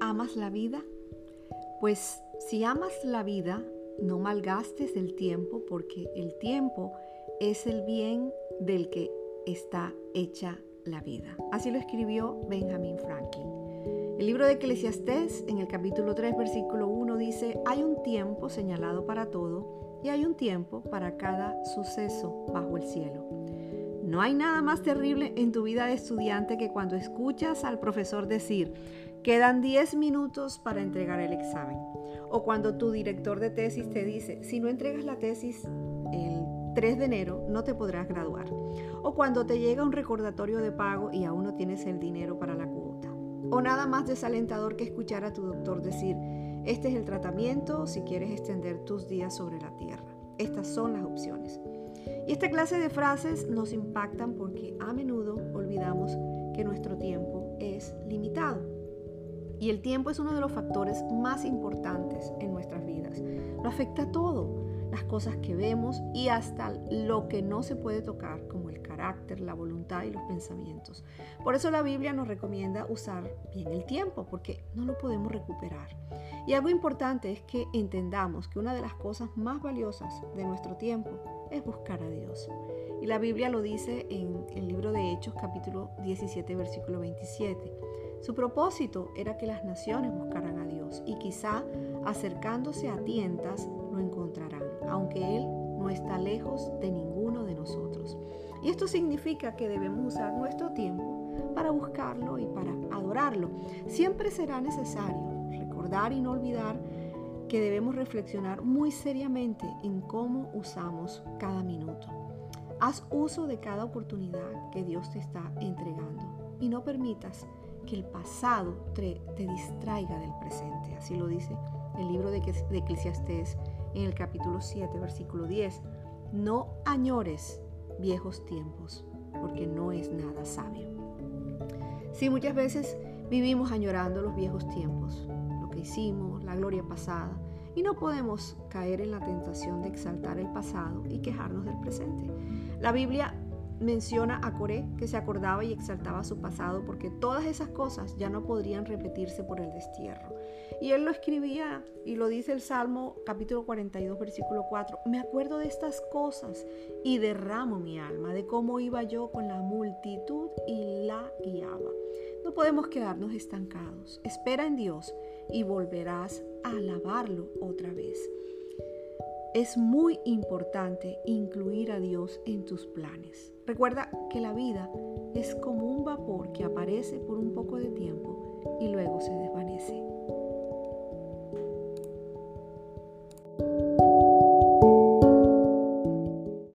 ¿Amas la vida? Pues si amas la vida, no malgastes el tiempo porque el tiempo es el bien del que está hecha la vida. Así lo escribió Benjamin Franklin. El libro de Eclesiastés en el capítulo 3 versículo 1 dice, hay un tiempo señalado para todo y hay un tiempo para cada suceso bajo el cielo. No hay nada más terrible en tu vida de estudiante que cuando escuchas al profesor decir, quedan 10 minutos para entregar el examen. O cuando tu director de tesis te dice, si no entregas la tesis el 3 de enero, no te podrás graduar. O cuando te llega un recordatorio de pago y aún no tienes el dinero para la cuota. O nada más desalentador que escuchar a tu doctor decir, este es el tratamiento si quieres extender tus días sobre la tierra. Estas son las opciones. Y esta clase de frases nos impactan porque a menudo olvidamos que nuestro tiempo es limitado. Y el tiempo es uno de los factores más importantes en nuestras vidas. Lo afecta a todo, las cosas que vemos y hasta lo que no se puede tocar, como el carácter, la voluntad y los pensamientos. Por eso la Biblia nos recomienda usar bien el tiempo, porque no lo podemos recuperar. Y algo importante es que entendamos que una de las cosas más valiosas de nuestro tiempo es buscar a Dios. Y la Biblia lo dice en el libro de Hechos capítulo 17 versículo 27. Su propósito era que las naciones buscaran a Dios y quizá acercándose a tientas lo encontrarán, aunque Él no está lejos de ninguno de nosotros. Y esto significa que debemos usar nuestro tiempo para buscarlo y para adorarlo. Siempre será necesario recordar y no olvidar que debemos reflexionar muy seriamente en cómo usamos cada minuto. Haz uso de cada oportunidad que Dios te está entregando y no permitas que el pasado te, distraiga del presente. Así lo dice el libro de, de Eclesiastés en el capítulo 7, versículo 10. No añores viejos tiempos, porque no es nada sabio. Sí, muchas veces vivimos añorando los viejos tiempos, hicimos, la gloria pasada, y no podemos caer en la tentación de exaltar el pasado y quejarnos del presente. La Biblia menciona a Coré que se acordaba y exaltaba su pasado porque todas esas cosas ya no podrían repetirse por el destierro. Y él lo escribía y lo dice el Salmo capítulo 42 versículo 4. Me acuerdo de estas cosas y derramo mi alma de cómo iba yo con la multitud y la guiaba. No podemos quedarnos estancados. Espera en Dios y volverás a alabarlo otra vez. Es muy importante incluir a Dios en tus planes. Recuerda que la vida es como un vapor que aparece por un poco de tiempo y luego se desvanece